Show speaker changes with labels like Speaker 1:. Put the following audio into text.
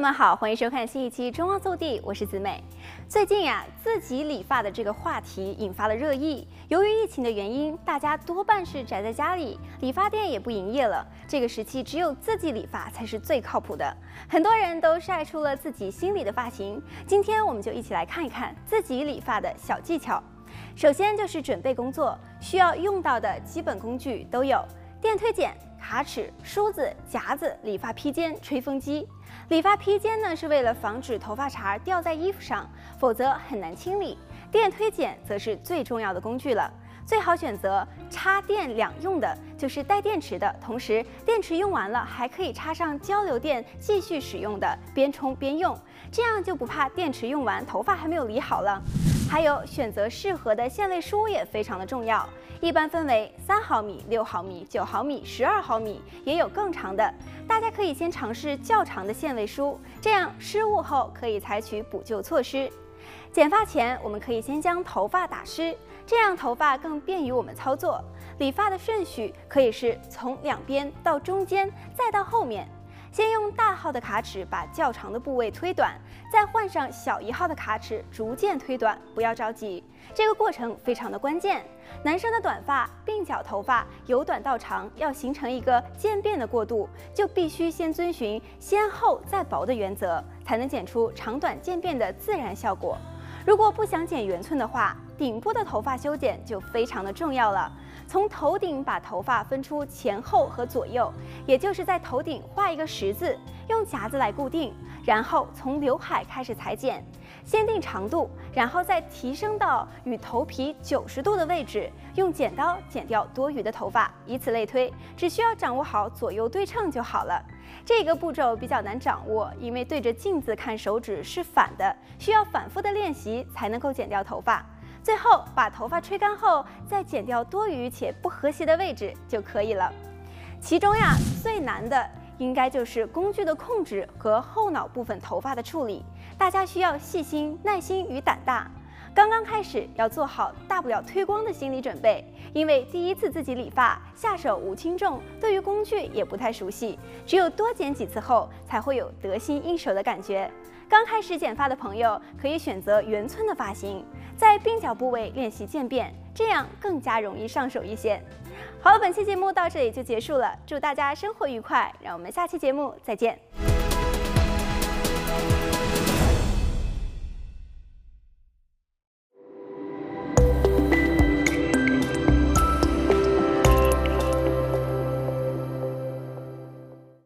Speaker 1: 友们好，欢迎收看新一期《中澳速递》，我是子美。最近呀，自己理发的这个话题引发了热议。由于疫情的原因，大家多半是宅在家里，理发店也不营业了。这个时期，只有自己理发才是最靠谱的。很多人都晒出了自己心里的发型。今天我们就一起来看一看自己理发的小技巧。首先就是准备工作，需要用到的基本工具都有：电推剪。卡尺、梳子、夹子、理发披肩、吹风机。理发披肩呢，是为了防止头发茬掉在衣服上，否则很难清理。电推剪则是最重要的工具了，最好选择插电两用的，就是带电池的，同时电池用完了还可以插上交流电继续使用的，边充边用，这样就不怕电池用完头发还没有理好了。还有选择适合的线位梳也非常的重要，一般分为三毫米、六毫米、九毫米、十二毫米，也有更长的。大家可以先尝试较长的线位梳，这样失误后可以采取补救措施。剪发前，我们可以先将头发打湿，这样头发更便于我们操作。理发的顺序可以是从两边到中间，再到后面。先用大号的卡尺把较长的部位推短，再换上小一号的卡尺逐渐推短，不要着急，这个过程非常的关键。男生的短发鬓角头发由短到长要形成一个渐变的过渡，就必须先遵循先厚再薄的原则，才能剪出长短渐变的自然效果。如果不想剪圆寸的话，顶部的头发修剪就非常的重要了。从头顶把头发分出前后和左右，也就是在头顶画一个十字，用夹子来固定，然后从刘海开始裁剪，先定长度，然后再提升到与头皮九十度的位置，用剪刀剪掉多余的头发，以此类推，只需要掌握好左右对称就好了。这个步骤比较难掌握，因为对着镜子看手指是反的，需要反复的练习才能够剪掉头发。最后把头发吹干后，再剪掉多余且不和谐的位置就可以了。其中呀，最难的应该就是工具的控制和后脑部分头发的处理，大家需要细心、耐心与胆大。刚刚开始要做好大不了推光的心理准备，因为第一次自己理发，下手无轻重，对于工具也不太熟悉，只有多剪几次后，才会有得心应手的感觉。刚开始剪发的朋友可以选择圆寸的发型在鬓角部位练习渐变这样更加容易上手一些。好了本期节目到这里就结束了祝大家生活愉快让我们下期节目再见。